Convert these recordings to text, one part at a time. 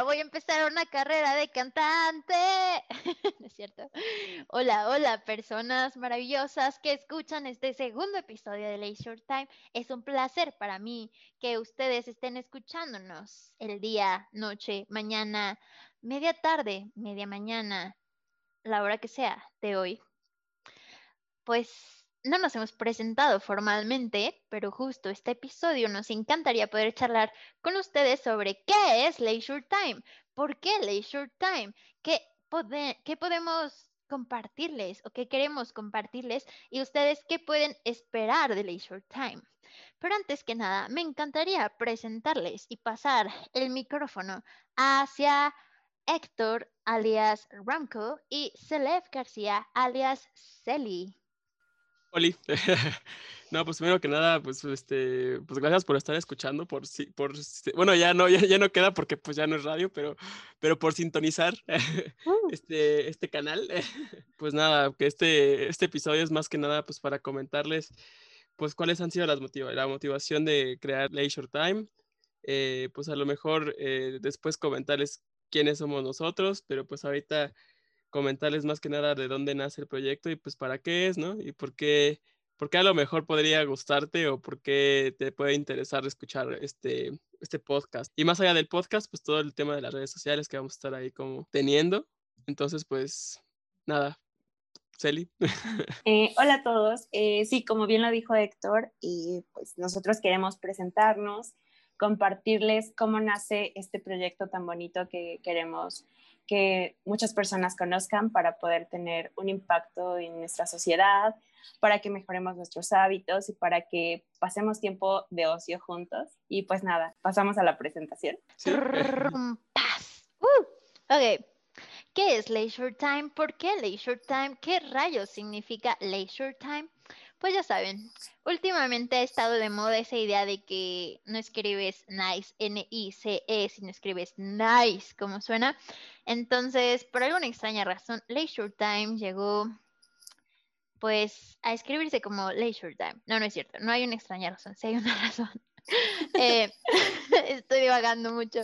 voy a empezar una carrera de cantante. ¿No es cierto? Hola, hola, personas maravillosas que escuchan este segundo episodio de Leisure Time. Es un placer para mí que ustedes estén escuchándonos el día, noche, mañana, media tarde, media mañana, la hora que sea de hoy. Pues no nos hemos presentado formalmente, pero justo este episodio nos encantaría poder charlar con ustedes sobre qué es Leisure Time, por qué Leisure Time, qué, podemos compartirles o qué queremos compartirles y ustedes qué pueden esperar de Leisure Time. Pero antes que nada, me encantaría presentarles y pasar el micrófono hacia Héctor, alias Ramco, y Celef García, alias Celi. Oli. no, pues primero que nada, pues este, pues gracias por estar escuchando, por por bueno, ya no, ya, no queda porque pues ya no es radio, pero, pero por sintonizar uh. este, este canal. pues nada, que este, este episodio es más que nada pues para comentarles pues cuáles han sido las motivaciones, la motivación de crear Leisure Time. Eh, pues a lo mejor eh, después comentarles quiénes somos nosotros, pero pues ahorita comentarles más que nada de dónde nace el proyecto y pues para qué es, ¿no? Y por qué, por qué a lo mejor podría gustarte o por qué te puede interesar escuchar este, este podcast. Y más allá del podcast, pues todo el tema de las redes sociales que vamos a estar ahí como teniendo. Entonces, pues nada, Celi. Eh, hola a todos. Eh, sí, como bien lo dijo Héctor, y pues nosotros queremos presentarnos, compartirles cómo nace este proyecto tan bonito que queremos que muchas personas conozcan para poder tener un impacto en nuestra sociedad, para que mejoremos nuestros hábitos y para que pasemos tiempo de ocio juntos. Y pues nada, pasamos a la presentación. uh, ok. ¿Qué es leisure time? ¿Por qué leisure time? ¿Qué rayos significa leisure time? Pues ya saben, últimamente ha estado de moda esa idea de que no escribes nice, N-I-C-E, sino escribes nice, como suena. Entonces, por alguna extraña razón, Leisure Time llegó pues a escribirse como Leisure Time. No, no es cierto, no hay una extraña razón, sí hay una razón. Eh, estoy divagando mucho.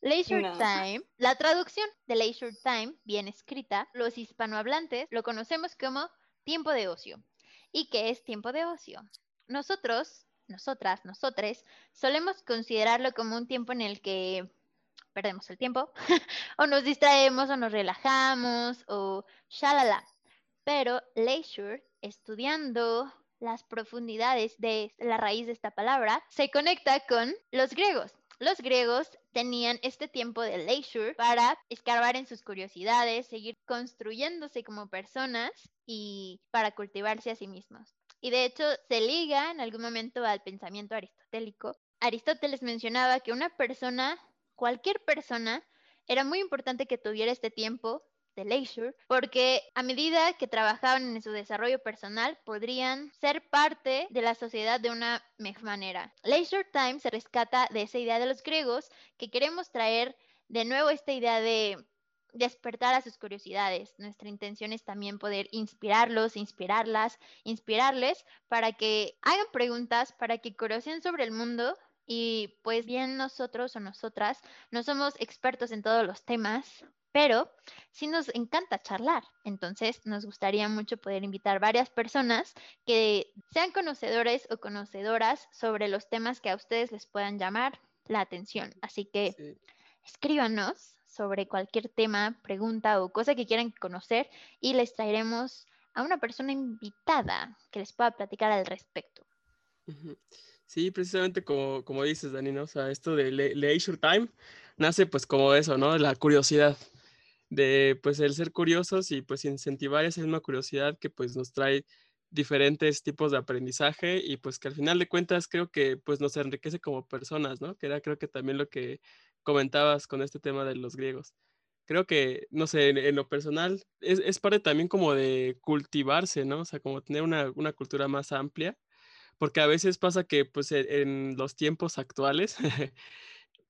Leisure Time, la traducción de Leisure Time, bien escrita, los hispanohablantes lo conocemos como tiempo de ocio. ¿Y qué es tiempo de ocio? Nosotros, nosotras, nosotres, solemos considerarlo como un tiempo en el que perdemos el tiempo, o nos distraemos o nos relajamos o shalala. Pero leisure, estudiando las profundidades de la raíz de esta palabra, se conecta con los griegos. Los griegos tenían este tiempo de leisure para escarbar en sus curiosidades, seguir construyéndose como personas y para cultivarse a sí mismos. Y de hecho se liga en algún momento al pensamiento aristotélico. Aristóteles mencionaba que una persona cualquier persona, era muy importante que tuviera este tiempo de leisure, porque a medida que trabajaban en su desarrollo personal, podrían ser parte de la sociedad de una mejor manera. Leisure time se rescata de esa idea de los griegos que queremos traer de nuevo esta idea de despertar a sus curiosidades. Nuestra intención es también poder inspirarlos, inspirarlas, inspirarles para que hagan preguntas, para que conocen sobre el mundo y pues bien nosotros o nosotras no somos expertos en todos los temas, pero sí nos encanta charlar. Entonces nos gustaría mucho poder invitar varias personas que sean conocedores o conocedoras sobre los temas que a ustedes les puedan llamar la atención. Así que escríbanos sobre cualquier tema, pregunta o cosa que quieran conocer y les traeremos a una persona invitada que les pueda platicar al respecto. Sí, precisamente como, como dices, Dani, ¿no? O sea, esto de leisure time nace pues como eso, ¿no? La curiosidad, de pues el ser curiosos y pues incentivar esa misma curiosidad que pues nos trae diferentes tipos de aprendizaje y pues que al final de cuentas creo que pues nos enriquece como personas, ¿no? Que era creo que también lo que comentabas con este tema de los griegos. Creo que, no sé, en, lo personal es, es, parte también como de cultivarse, ¿no? O sea, como tener una, una cultura más amplia, porque a veces pasa que pues e, en los tiempos actuales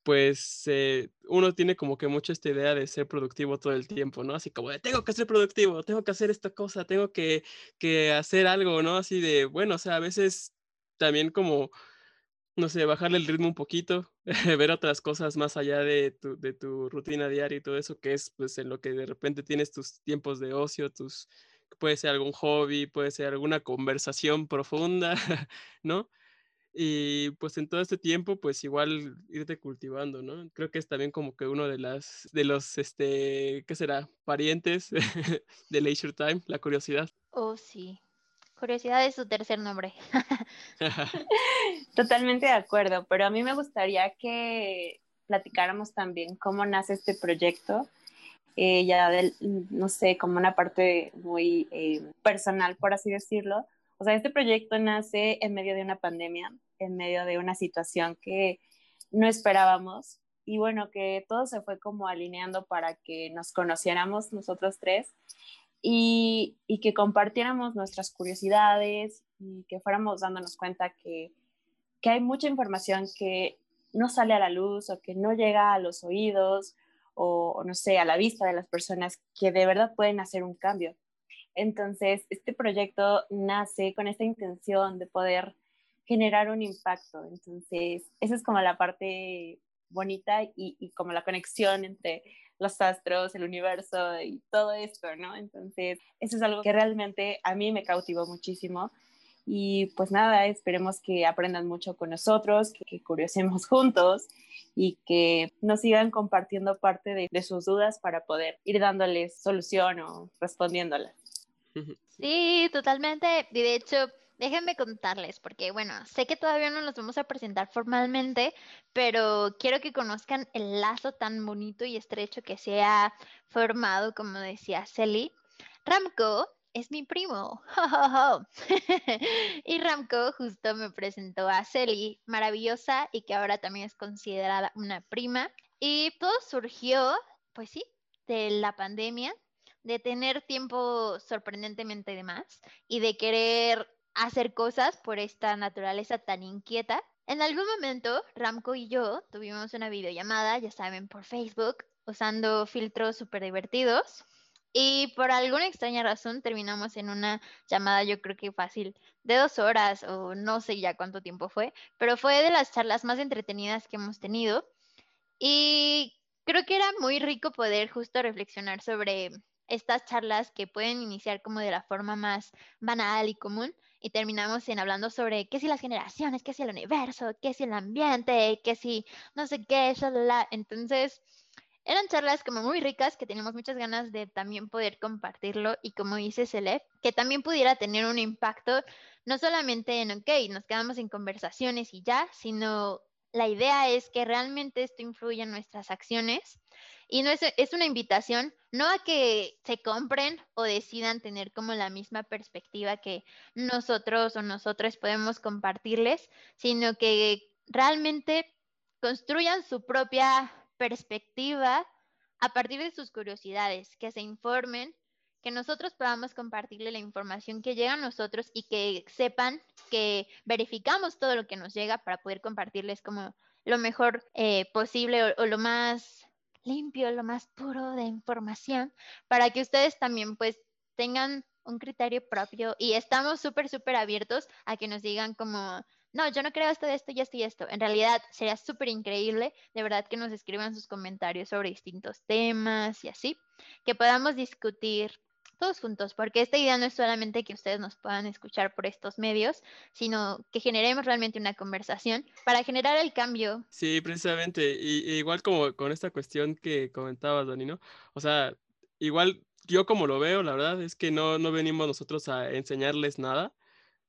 pues eh, uno tiene como que mucho esta idea de ser productivo todo el tiempo, ¿no? Así como de, tengo que ser productivo, tengo que hacer esta cosa, tengo que, que hacer algo, ¿no? Así de, bueno, o sea, a veces también como, no sé, bajarle el ritmo un poquito, ver otras cosas más allá de tu, de tu rutina diaria y todo eso, que es pues en lo que de repente tienes tus tiempos de ocio, tus, puede ser algún hobby, puede ser alguna conversación profunda, ¿no? Y pues en todo este tiempo, pues igual irte cultivando, ¿no? Creo que es también como que uno de las, de los, este, ¿qué será? Parientes de Leisure Time, la curiosidad. Oh, sí. Curiosidad es su tercer nombre. Totalmente de acuerdo, pero a mí me gustaría que platicáramos también cómo nace este proyecto, eh, ya del, no sé, como una parte muy eh, personal, por así decirlo. O sea, este proyecto nace en medio de una pandemia en medio de una situación que no esperábamos y bueno, que todo se fue como alineando para que nos conociéramos nosotros tres y, y, que compartiéramos nuestras curiosidades y que fuéramos dándonos cuenta que, que hay mucha información que no sale a la luz o que no llega a los oídos o, no sé, a la vista de las personas que de verdad pueden hacer un cambio. Entonces, este proyecto nace con esta intención de poder generar un impacto. Entonces, esa es como la parte bonita y, como la conexión entre los astros, el universo y todo esto, ¿no? Entonces, eso es algo que realmente a mí me cautivó muchísimo. Y pues nada, esperemos que aprendan mucho con nosotros, que, que curiosemos juntos y que nos sigan compartiendo parte de, de sus dudas para poder ir dándoles solución o respondiéndolas. Sí, totalmente. Y de hecho, déjenme contarles, porque bueno, sé que todavía no nos vamos a presentar formalmente, pero quiero que conozcan el lazo tan bonito y estrecho que se ha formado, como decía Celi. Ramco es mi primo. y Ramco justo me presentó a Celi, maravillosa y que ahora también es considerada una prima. Y todo surgió, pues sí, de la pandemia, de tener tiempo sorprendentemente de más y de querer hacer cosas por esta naturaleza tan inquieta. En algún momento, Ramco y yo tuvimos una videollamada, ya saben, por Facebook, usando filtros súper divertidos. Y por alguna extraña razón terminamos en una llamada, yo creo que fácil, de dos horas o no sé ya cuánto tiempo fue, pero fue de las charlas más entretenidas que hemos tenido. Y creo que era muy rico poder justo reflexionar sobre estas charlas que pueden iniciar como de la forma más banal y común, y terminamos en hablando sobre qué si las generaciones, qué si el universo, qué si el ambiente, qué si no sé qué, shalala. Entonces, eran charlas como muy ricas que teníamos muchas ganas de también poder compartirlo y como dice Celeb, que también pudiera tener un impacto no solamente en, ok, nos quedamos en conversaciones y ya, sino la idea es que realmente esto influya en nuestras acciones y no es, es una invitación no a que se compren o decidan tener como la misma perspectiva que nosotros o nosotros podemos compartirles, sino que realmente construyan su propia perspectiva a partir de sus curiosidades, que se informen, que nosotros podamos compartirle la información que llega a nosotros y que sepan que verificamos todo lo que nos llega para poder compartirles como lo mejor eh, posible o lo más limpio, lo más puro de información, para que ustedes también pues tengan un criterio propio y estamos súper, súper abiertos a que nos digan como, no, yo no creo esto, de esto y esto y esto. En realidad sería súper increíble, de verdad, que nos escriban sus comentarios sobre distintos temas y así, que podamos discutir todos juntos, porque esta idea no es solamente que ustedes nos puedan escuchar por estos medios, sino que generemos realmente una conversación para generar el cambio. Sí, precisamente, y, igual como con esta cuestión que comentabas, Dani, ¿no? O sea, igual yo como lo veo, la verdad es que no, no venimos nosotros a enseñarles nada,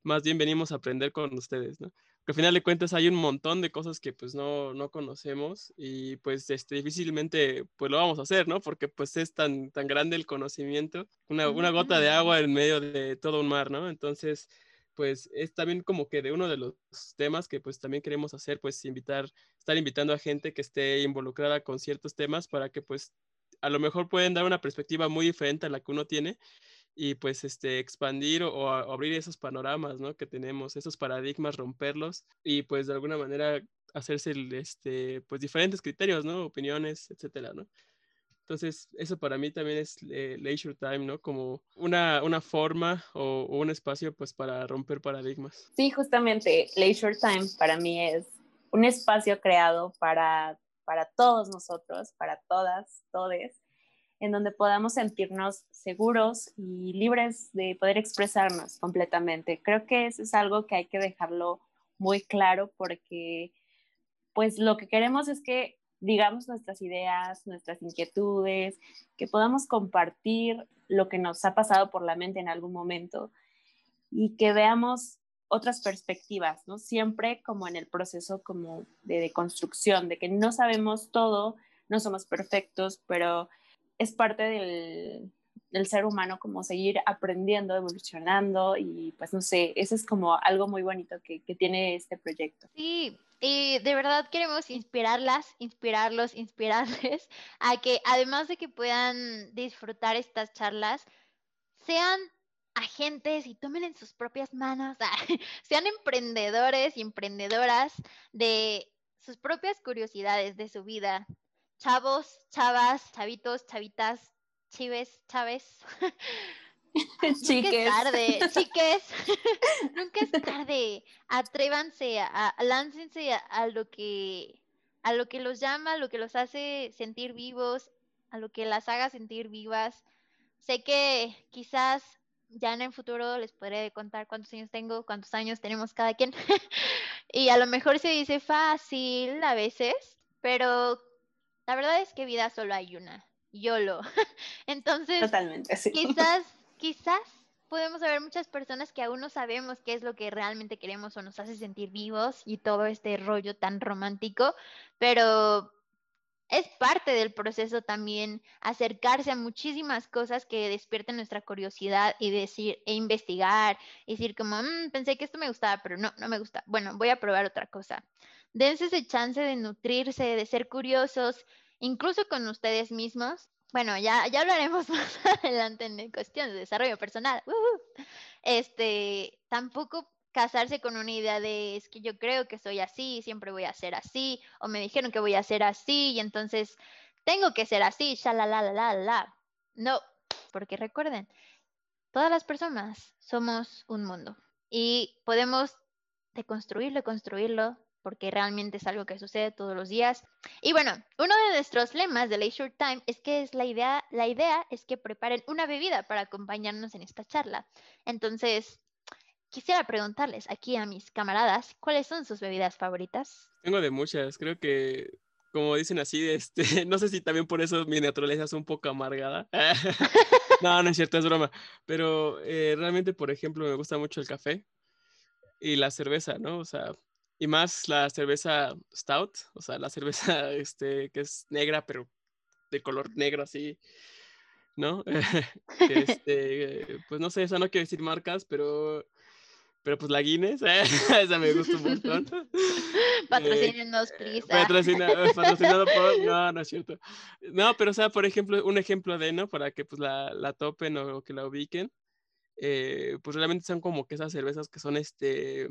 más bien venimos a aprender con ustedes, ¿no? al final de cuentas hay un montón de cosas que pues no, no conocemos y pues este, difícilmente pues lo vamos a hacer, ¿no? Porque pues es tan, tan grande el conocimiento, una, una gota de agua en medio de todo un mar, ¿no? Entonces, pues es también como que de uno de los temas que pues también queremos hacer, pues invitar, estar invitando a gente que esté involucrada con ciertos temas para que pues a lo mejor pueden dar una perspectiva muy diferente a la que uno tiene y pues este, expandir o, abrir esos panoramas, ¿no? Que tenemos, esos paradigmas, romperlos y pues de alguna manera hacerse, este, pues diferentes criterios, ¿no? Opiniones, etcétera, ¿no? Entonces, eso para mí también es eh, leisure time, ¿no? Como una, una forma o, o, un espacio, pues, para romper paradigmas. Sí, justamente, leisure time para mí es un espacio creado para, para todos nosotros, para todas, todes, en donde podamos sentirnos seguros y libres de poder expresarnos completamente. Creo que eso es algo que hay que dejarlo muy claro porque pues lo que queremos es que digamos nuestras ideas, nuestras inquietudes, que podamos compartir lo que nos ha pasado por la mente en algún momento y que veamos otras perspectivas, ¿no? Siempre como en el proceso como de, de construcción, de que no sabemos todo, no somos perfectos, pero es parte del, ser humano como seguir aprendiendo, evolucionando y pues no sé, eso es como algo muy bonito que, que tiene este proyecto. Sí, y de verdad queremos inspirarlas, inspirarlos, inspirarles a que además de que puedan disfrutar estas charlas, sean agentes y tomen en sus propias manos, sean emprendedores y emprendedoras de sus propias curiosidades de su vida, chavos, chavas, chavitos, chavitas, chives, chaves. Nunca es tarde, chiques. Nunca es tarde. Atrévanse, a, láncense a, lo que a lo que los llama, a lo que los hace sentir vivos, a lo que las haga sentir vivas. Sé que quizás ya en el futuro les podré contar cuántos años tengo, cuántos años tenemos cada quien. y a lo mejor se dice fácil a veces, pero la verdad es que vida solo hay una, YOLO. Entonces, Totalmente, quizás, quizás podemos haber muchas personas que aún no sabemos qué es lo que realmente queremos o nos hace sentir vivos y todo este rollo tan romántico, pero es parte del proceso también acercarse a muchísimas cosas que despierten nuestra curiosidad y decir e investigar, y decir como, mm, pensé que esto me gustaba, pero no, no me gusta. Bueno, voy a probar otra cosa dense ese chance de nutrirse, de ser curiosos, incluso con ustedes mismos. Bueno, ya, ya hablaremos más adelante en cuestión de desarrollo personal. Este, tampoco casarse con una idea de es que yo creo que soy así, siempre voy a ser así, o me dijeron que voy a ser así, y entonces tengo que ser así, ya la la la la la. No, porque recuerden, todas las personas somos un mundo y podemos deconstruirlo, construirlo porque realmente es algo que sucede todos los días. Y bueno, uno de nuestros lemas de Leisure Time es que es la idea, la idea es que preparen una bebida para acompañarnos en esta charla. Entonces, quisiera preguntarles aquí a mis camaradas, ¿cuáles son sus bebidas favoritas? Tengo de muchas, creo que como dicen así, este, no sé si también por eso mi naturaleza es un poco amargada. no, no es cierto, es broma. Pero eh, realmente, por ejemplo, me gusta mucho el café y la cerveza, ¿no? O sea, y más la cerveza stout, o sea, la cerveza este, que es negra, pero de color negro así, ¿no? este, pues no sé, eso no quiero decir marcas, pero, pero pues la Guinness, esa me gusta un montón. Patrocínenos, please. patrocinado por, no, no es cierto. No, pero o sea, por ejemplo, un ejemplo de, ¿no? Para que pues la, la topen o que la ubiquen, eh, pues realmente son como que esas cervezas que son, este,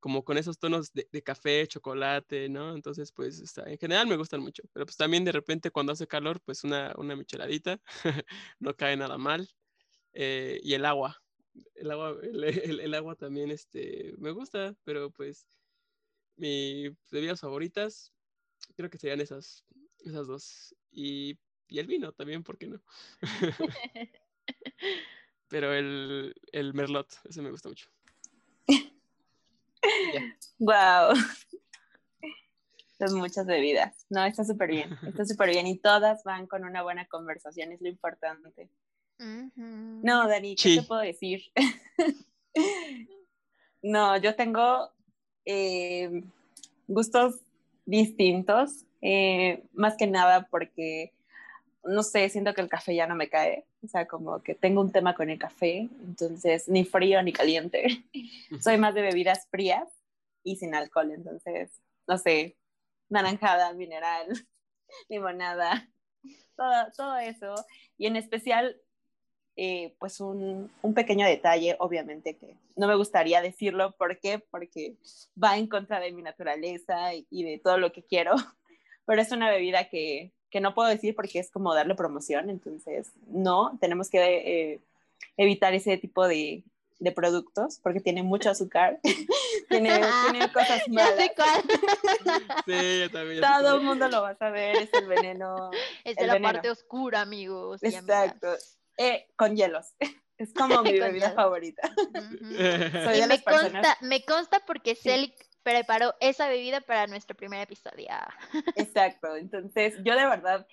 como con esos tonos de, café, chocolate, ¿no? Entonces, pues, está, en general me gustan mucho, pero pues también de repente cuando hace calor, pues una, una micheladita, no cae nada mal. Eh, y el agua, el agua, el, agua también, este, me gusta, pero pues, mis bebidas favoritas, creo que serían esas, esas dos. Y, y el vino también, ¿por qué no? pero el, el merlot, ese me gusta mucho. Wow. Son muchas bebidas. No, está súper bien. Está súper bien. Y todas van con una buena conversación, es lo importante. No, Dani, ¿qué te puedo decir? no, yo tengo eh, gustos distintos, eh, más que nada porque, no sé, siento que el café ya no me cae, o sea, como que tengo un tema con el café, entonces ni frío ni caliente, soy más de bebidas frías y sin alcohol, entonces, no sé, naranjada, mineral, limonada, todo, todo eso, y en especial eh, pues un, un, pequeño detalle, obviamente que no me gustaría decirlo, ¿por qué? Porque va en contra de mi naturaleza y, y de todo lo que quiero, pero es una bebida que, que, no puedo decir porque es como darle promoción, entonces no, tenemos que eh, evitar ese tipo de, de, productos porque tiene mucho azúcar, tiene, tiene, cosas malas. Ya sé cuál. Sí, yo también. Todo el mundo lo va a saber, es el veneno. Es de el la veneno. parte oscura, amigos. y Exacto. Eh, con hielos. Es como mi bebida favorita. Soy Y de me las personas. consta, me consta porque Celi preparó esa bebida para nuestro primer episodio. Exacto. Entonces, yo de verdad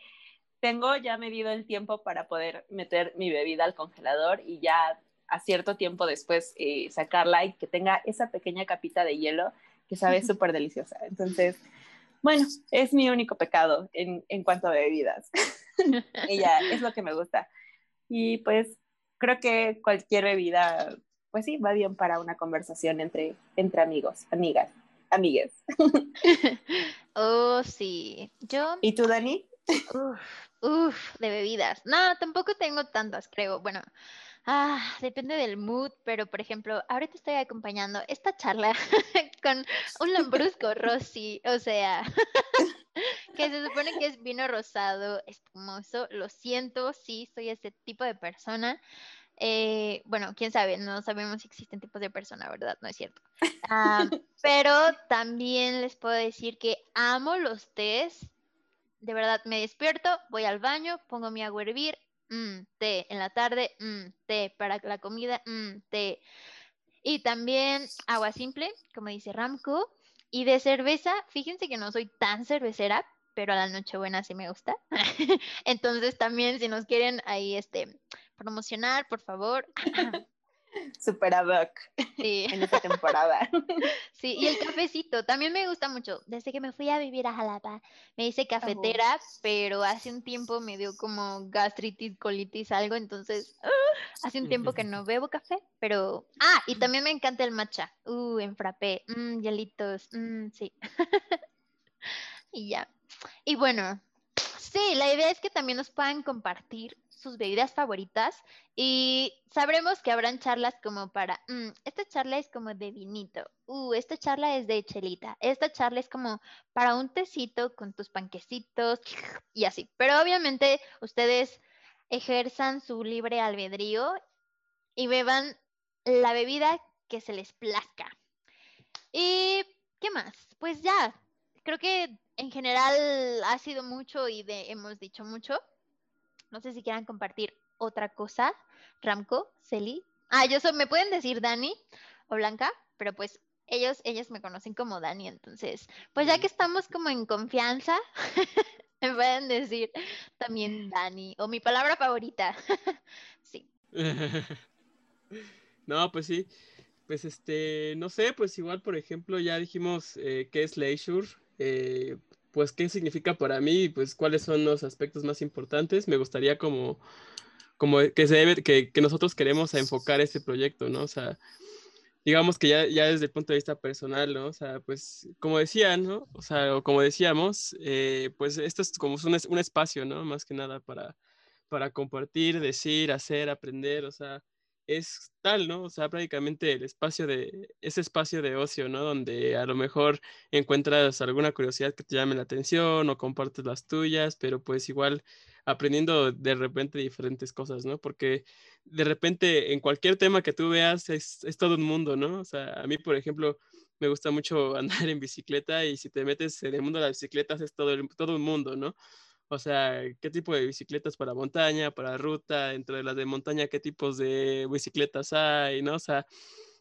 tengo ya medido el tiempo para poder meter mi bebida al congelador y ya a cierto tiempo después eh, sacarla y que tenga esa pequeña capita de hielo que sabe súper deliciosa. Entonces, bueno, es mi único pecado en, en cuanto a bebidas. ya, es lo que me gusta. Y pues creo que cualquier bebida, pues sí, va bien para una conversación entre, entre amigos, amigas, amigues. Oh, sí. Yo, ¿Y tú, Dani? Uf, uf, de bebidas. No, tampoco tengo tantas, creo. Bueno, ah, depende del mood, pero por ejemplo, ahorita estoy acompañando esta charla con un lambrusco rosy, o sea, que se supone que es vino rosado, espumoso. Lo siento, sí, soy ese tipo de persona. Eh, bueno, quién sabe, no sabemos si existen tipos de persona, ¿verdad? No es cierto. Ah, pero también les puedo decir que amo los tés. De verdad, me despierto, voy al baño, pongo mi agua a hervir, mm, té. En la tarde, mm, té. Para la comida, mm, té. Y también agua simple, como dice Ramco. Y de cerveza, fíjense que no soy tan cervecera, pero a la Nochebuena sí me gusta. Entonces también si nos quieren ahí este promocionar, por favor. Super ad hoc Sí, en esta temporada. sí, y el cafecito también me gusta mucho. Desde que me fui a vivir a Jalapa, me hice cafetera, pero hace un tiempo me dio como gastritis, colitis, algo, entonces hace un tiempo que no bebo café, pero ah, y también me encanta el matcha. Uh, en frappé, mm, hielitos, mm, sí. y ya. Y bueno, sí, la idea es que también nos puedan compartir sus bebidas favoritas y sabremos que habrán charlas como para, "Mm, esta charla es como de vinito, uh, esta charla es de chelita, esta charla es como para un tecito con tus panquecitos y así. Pero obviamente ustedes ejerzan su libre albedrío y beban la bebida que se les plazca. ¿Y qué más? Pues ya, creo que en general ha sido mucho y de, hemos dicho mucho. No sé si quieran compartir otra cosa. Ramco, Celi. Ah, yo soy, me pueden decir Dani o Blanca, pero pues ellos, ellas me conocen como Dani, entonces, pues ya que estamos como en confianza, me pueden decir también Dani o mi palabra favorita. sí. No, pues sí. Pues este, no sé, pues igual, por ejemplo, ya dijimos eh, qué es leisure, eh, pues qué significa para mí, pues cuáles son los aspectos más importantes. Me gustaría como, como que se que, nosotros queremos enfocar este proyecto, ¿no? O sea, digamos que ya, ya desde el punto de vista personal, ¿no? O sea, pues como decían, ¿no? O sea, o como decíamos, eh, pues esto es como un, un espacio, ¿no? Más que nada para, para compartir, decir, hacer, aprender, o sea, es tal, ¿no? O sea, prácticamente el espacio de, ese espacio de ocio, ¿no? Donde a lo mejor encuentras alguna curiosidad que te llame la atención o compartes las tuyas, pero pues igual aprendiendo de repente diferentes cosas, ¿no? Porque de repente en cualquier tema que tú veas es, todo un mundo, ¿no? O sea, a mí, por ejemplo, me gusta mucho andar en bicicleta y si te metes en el mundo de las bicicletas es todo, el- todo un mundo, ¿no? O sea, qué tipo de bicicletas para montaña, para ruta, dentro de las de montaña, qué tipos de bicicletas hay, ¿no? O sea,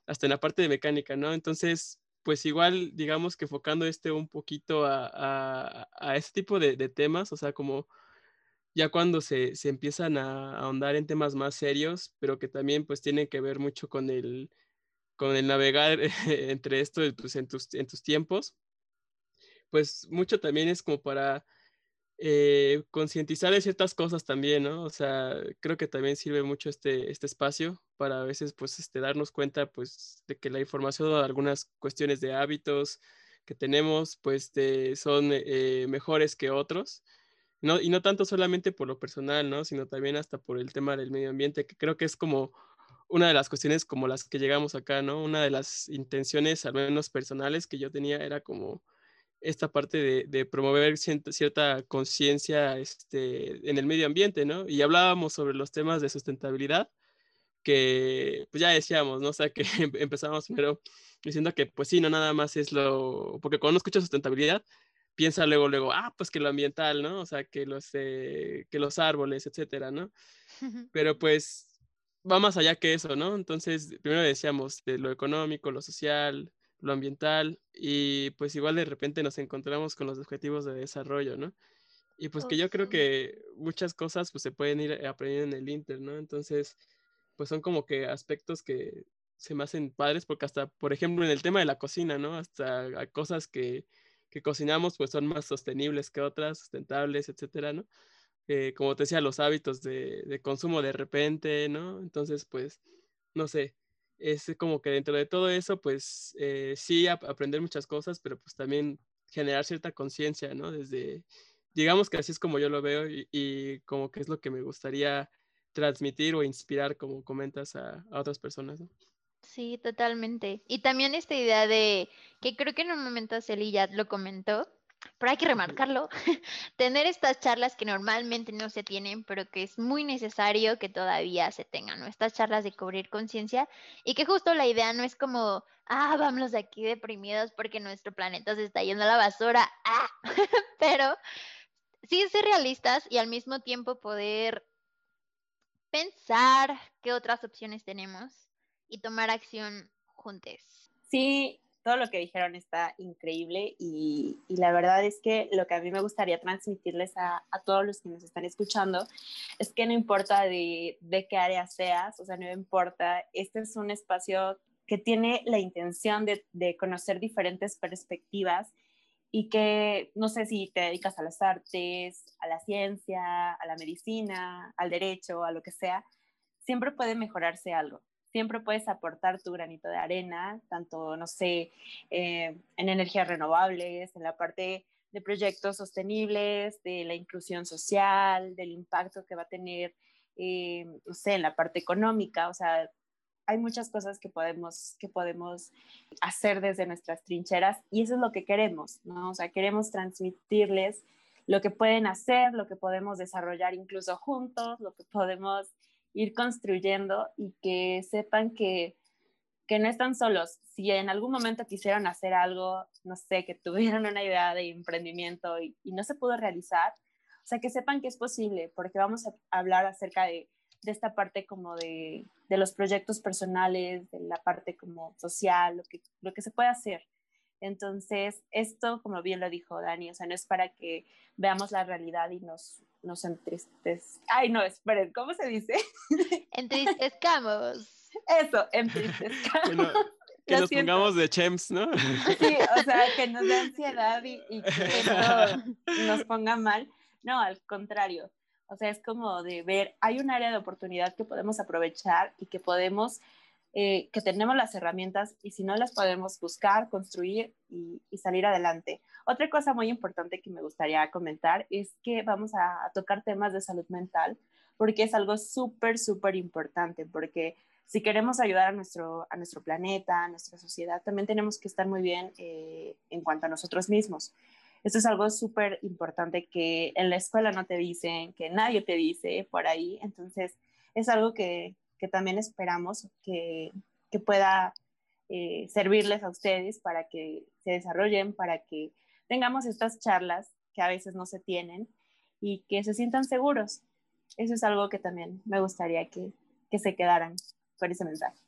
hasta en la parte de mecánica, ¿no? Entonces, pues igual, digamos que enfocando este un poquito a, a, a ese tipo de, de temas, o sea, como ya cuando se, se empiezan a ahondar en temas más serios, pero que también pues tienen que ver mucho con el, con el navegar entre esto pues, en, tus, en tus tiempos, pues mucho también es como para eh, concientizar de ciertas cosas también, ¿no? O sea, creo que también sirve mucho este, este espacio para a veces, pues, este, darnos cuenta, pues, de que la información de algunas cuestiones de hábitos que tenemos, pues, son eh, mejores que otros. No, y no tanto solamente por lo personal, ¿no? Sino también hasta por el tema del medio ambiente, que creo que es como una de las cuestiones como las que llegamos acá, ¿no? Una de las intenciones, al menos personales, que yo tenía era como esta parte de, promover cierta, conciencia este, en el medio ambiente, ¿no? Y hablábamos sobre los temas de sustentabilidad, que pues ya decíamos, ¿no? O sea, que empezamos primero diciendo que pues sí, no nada más es lo, porque cuando uno escucha sustentabilidad, piensa luego, luego, ah, pues que lo ambiental, ¿no? O sea, que los, eh, que los árboles, etcétera, ¿no? Pero pues va más allá que eso, ¿no? Entonces, primero decíamos de lo económico, lo social, lo ambiental y pues igual de repente nos encontramos con los objetivos de desarrollo, ¿no? Y pues que yo creo que muchas cosas pues se pueden ir aprendiendo en el Inter, ¿no? Entonces, pues son como que aspectos que se me hacen padres porque hasta, por ejemplo, en el tema de la cocina, ¿no? Hasta cosas que, que cocinamos pues son más sostenibles que otras, sustentables, etcétera, ¿no? Eh, como te decía, los hábitos de, de consumo de repente, ¿no? Entonces, pues, no sé, es como que dentro de todo eso, pues eh, sí aprender muchas cosas, pero pues también generar cierta conciencia, ¿no? Desde, digamos que así es como yo lo veo y, como que es lo que me gustaría transmitir o inspirar, como comentas, a, a otras personas, ¿no? Sí, totalmente. Y también esta idea de que creo que en un momento Celi ya lo comentó, pero hay que remarcarlo, tener estas charlas que normalmente no se tienen, pero que es muy necesario que todavía se tengan, ¿no? Estas charlas de cubrir conciencia y que justo la idea no es como, ah, vámonos de aquí deprimidos porque nuestro planeta se está yendo a la basura, ah, pero sí ser realistas y al mismo tiempo poder pensar qué otras opciones tenemos y tomar acción juntos. Sí, todo lo que dijeron está increíble y, la verdad es que lo que a mí me gustaría transmitirles a, todos los que nos están escuchando es que no importa de, qué área seas, o sea, no importa, este es un espacio que tiene la intención de, de conocer diferentes perspectivas y que no sé si te dedicas a las artes, a la ciencia, a la medicina, al derecho, a lo que sea, siempre puede mejorarse algo siempre puedes aportar tu granito de arena, tanto, no sé, eh, en energías renovables, en la parte de proyectos sostenibles, de la inclusión social, del impacto que va a tener, eh, no sé, en la parte económica, o sea, hay muchas cosas que podemos, que podemos hacer desde nuestras trincheras y eso es lo que queremos, ¿no? O sea, queremos transmitirles lo que pueden hacer, lo que podemos desarrollar incluso juntos, lo que podemos ir construyendo y que sepan que, que no están solos. Si en algún momento quisieron hacer algo, no sé, que tuvieron una idea de emprendimiento y, no se pudo realizar, o sea, que sepan que es posible, porque vamos a hablar acerca de, de esta parte como de, de, los proyectos personales, de la parte como social, lo que, lo que se puede hacer. Entonces, esto, como bien lo dijo Dani, o sea, no es para que veamos la realidad y nos, nos entristezcamos. Ay, no, esperen, ¿cómo se dice? Entristezcamos. Eso, entristezcamos. Que, nos pongamos de chems, ¿no? Sí, o sea, que nos dé ansiedad y, y que nos ponga mal. No, al contrario. O sea, es como de ver, hay un área de oportunidad que podemos aprovechar y que podemos eh, que tenemos las herramientas y si no las podemos buscar, construir y, salir adelante. Otra cosa muy importante que me gustaría comentar es que vamos a, tocar temas de salud mental porque es algo súper, súper importante, porque si queremos ayudar a nuestro, a nuestro planeta, a nuestra sociedad, también tenemos que estar muy bien eh, en cuanto a nosotros mismos. Esto es algo súper importante que en la escuela no te dicen, que nadie te dice por ahí. Entonces, es algo que, que también esperamos que, que pueda eh, servirles a ustedes para que se desarrollen, para que tengamos estas charlas que a veces no se tienen y que se sientan seguros. Eso es algo que también me gustaría que, que se quedaran por ese mensaje.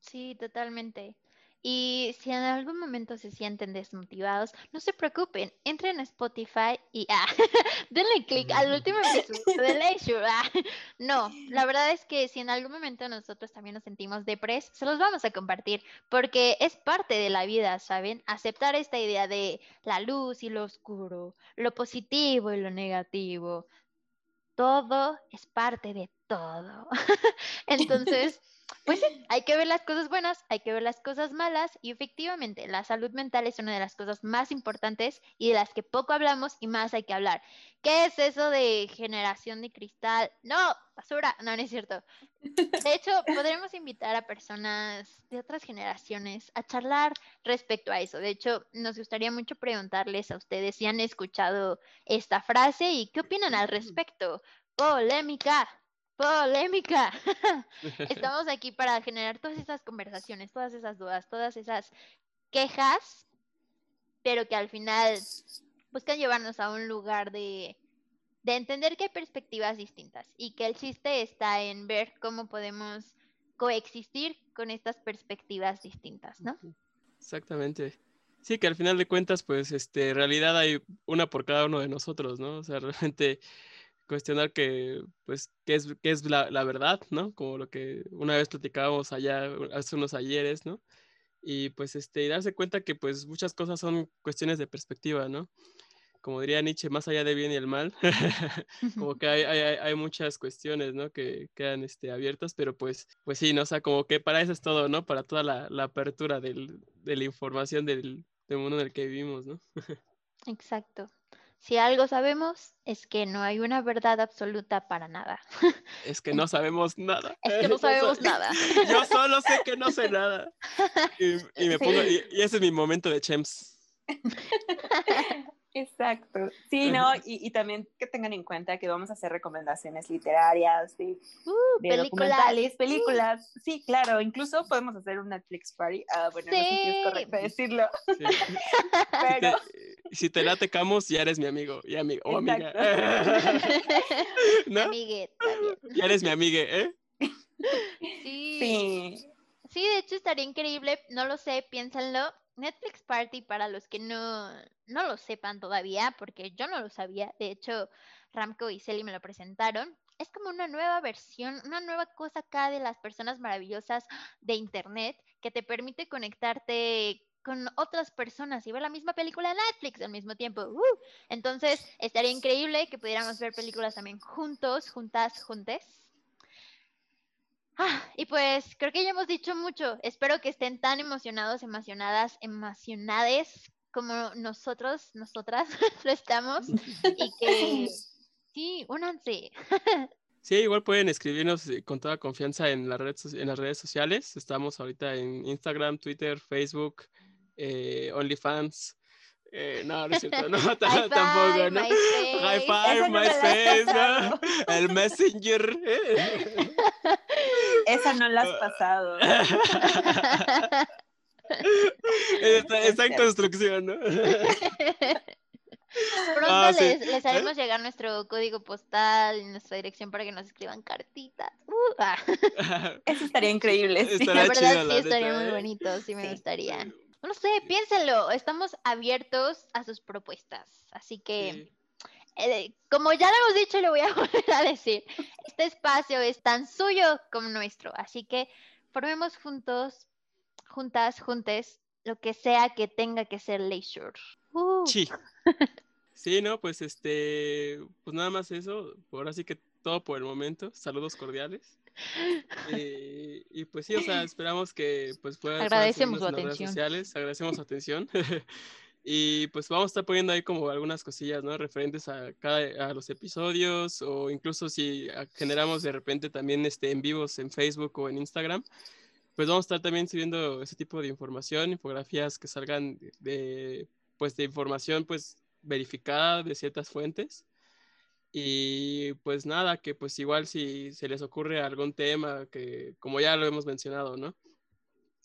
Sí, totalmente. Y si en algún momento se sienten desmotivados, no se preocupen, entren a Spotify y ah, denle clic al último episodio de Leisure. ah. No, la verdad es que si en algún momento nosotros también nos sentimos depres, se los vamos a compartir porque es parte de la vida, ¿saben? Aceptar esta idea de la luz y lo oscuro, lo positivo y lo negativo. Todo es parte de todo. Entonces, pues sí, hay que ver las cosas buenas, hay que ver las cosas malas y efectivamente la salud mental es una de las cosas más importantes y de las que poco hablamos y más hay que hablar. ¿Qué es eso de generación de cristal? No, basura, no, no es cierto. De hecho, podremos invitar a personas de otras generaciones a charlar respecto a eso. De hecho, nos gustaría mucho preguntarles a ustedes si han escuchado esta frase y qué opinan al respecto. Polémica, polémica. Estamos aquí para generar todas esas conversaciones, todas esas dudas, todas esas quejas, pero que al final buscan llevarnos a un lugar de, de entender que hay perspectivas distintas y que el chiste está en ver cómo podemos coexistir con estas perspectivas distintas, ¿no? Exactamente. Sí, que al final de cuentas, pues, este, en realidad hay una por cada uno de nosotros, ¿no? O sea, realmente cuestionar que, pues, qué es, qué es la, la verdad, ¿no? Como lo que una vez platicábamos allá hace unos ayeres, ¿no? Y pues, este, y darse cuenta que, pues, muchas cosas son cuestiones de perspectiva, ¿no? Como diría Nietzsche, más allá del bien y el mal, como que hay, hay, hay muchas cuestiones, ¿no? Que quedan este, abiertas, pero pues, pues sí, ¿no? O sea, como que para eso es todo, ¿no? Para toda la, la apertura del, de la información del, del mundo en el que vivimos, ¿no? Exacto. Si algo sabemos es que no hay una verdad absoluta para nada. Es que no sabemos nada. Es que no sabemos nada. Yo solo sé que no sé nada. Y, y me pongo, y, y ese es mi momento de Chems. Exacto. Sí, ¿no? Y, y también que tengan en cuenta que vamos a hacer recomendaciones literarias, de, Uh, de películas. documentales, películas. Sí, claro. Incluso podemos hacer un Netflix party. Ah, bueno, no sé si Sí. es correcto decirlo. Sí. Si Pero te, si te late Camus, ya eres mi amigo y amigo o amiga. ¿No? También. Ya eres mi amiga, ¿eh? Sí. sí. Sí, de hecho estaría increíble, no lo sé, piénsenlo. Netflix Party para los que no, no lo sepan todavía, porque yo no lo sabía, de hecho Ramco y Celi me lo presentaron. Es como una nueva versión, una nueva cosa acá de las personas maravillosas de Internet que te permite conectarte con otras personas y ver la misma película Netflix al mismo tiempo. ¡Uh! Entonces, estaría increíble que pudiéramos ver películas también juntos, juntas, juntes. Ah, y pues creo que ya hemos dicho mucho. Espero que estén tan emocionados, emocionadas, emocionades como nosotros, nosotras lo estamos. Y que sí, únanse. Sí, igual pueden escribirnos eh, con toda confianza en, la red, en las redes sociales. Estamos ahorita en Instagram, Twitter, Facebook, eh, OnlyFans. Eh, no, no es cierto, no, tampoco, five, ¿no? MySpace. High five, MySpace, has ¿no? El Messenger. ¿eh? Esa no la has pasado. está, está en construcción, ¿no? Pronto Ah, sí. les, les haremos llegar nuestro código postal y nuestra dirección para que nos escriban cartitas. Uh, ah. Eso estaría increíble. sí. La verdad chido, sí la estaría neta, muy ¿eh? bonito, sí me Sí. gustaría. No sé, piénsenlo, estamos abiertos a sus propuestas, así que Sí. Eh, como ya lo hemos dicho, le voy a volver a decir, este espacio es tan suyo como nuestro, así que formemos juntos, juntas, juntes, lo que sea que tenga que ser leisure. Uh, Sí. Sí, no, pues este, pues nada más eso. Ahora sí que todo por el momento. Saludos cordiales. Eh, y pues sí, o sea, esperamos que pues puedan Agradecemos su redes atención. sociales. Agradecemos su atención. Y pues vamos a estar poniendo ahí como algunas cosillas, ¿no? Referentes a cada a los episodios o incluso si generamos de repente también este en vivos en Facebook o en Instagram, pues vamos a estar también subiendo ese tipo de información, infografías que salgan de, pues de información pues verificada de ciertas fuentes. Y pues nada, que pues igual si se les ocurre algún tema que como ya lo hemos mencionado, ¿no?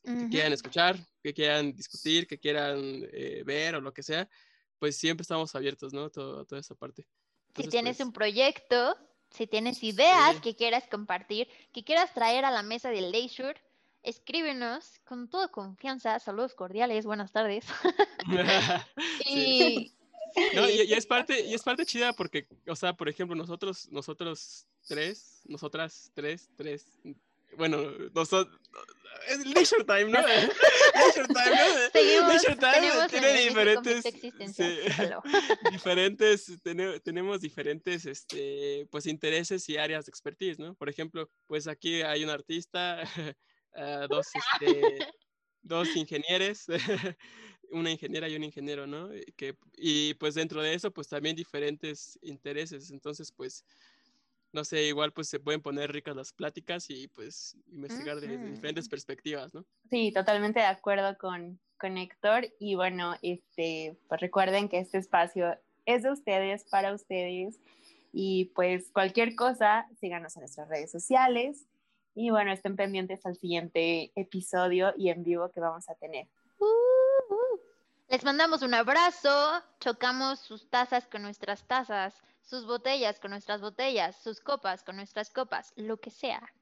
Que ujú. quieran escuchar, que quieran discutir, que quieran eh, ver o lo que sea, pues siempre estamos abiertos, ¿no? Todo, toda esa parte. Si Entonces, tienes pues, un proyecto, si tienes ideas Sí. que quieras compartir, que quieras traer a la mesa del leisure, escríbenos con toda confianza, saludos cordiales, buenas tardes. Y, No, y, y es parte, y es parte chida porque, o sea, por ejemplo, nosotros, nosotros tres, nosotras tres, tres, bueno, nosotros, es leisure time, ¿no? leisure time, ¿no? seguimos, leisure time tiene diferentes, sí, diferentes, tene- tenemos diferentes, este, pues, intereses y áreas de expertise, ¿no? Por ejemplo, pues aquí hay un artista, ah, dos, este, dos ingenieros, una ingeniera y un ingeniero, ¿no? Que, y pues dentro de eso, pues también diferentes intereses. Entonces, pues, no sé, igual pues se pueden poner ricas las pláticas y pues investigar de, de diferentes Ujú. perspectivas, ¿no? Sí, totalmente de acuerdo con, con Héctor. Y bueno, este, pues recuerden que este espacio es de ustedes, para ustedes. Y pues cualquier cosa, síganos en nuestras redes sociales. Y bueno, estén pendientes al siguiente episodio y en vivo que vamos a tener. Uh, uh. Les mandamos un abrazo, chocamos sus tazas con nuestras tazas, sus botellas con nuestras botellas, sus copas con nuestras copas, lo que sea.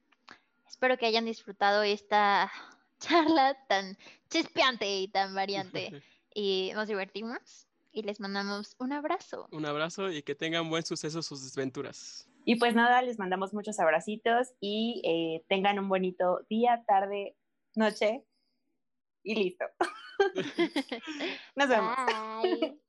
Espero que hayan disfrutado esta charla tan chispeante y tan variante y nos divertimos y les mandamos un abrazo. Un abrazo y que tengan buen suceso sus desventuras. Y pues nada, les mandamos muchos abracitos y eh, tengan un bonito día, tarde, noche y listo. Nos vemos. Bye.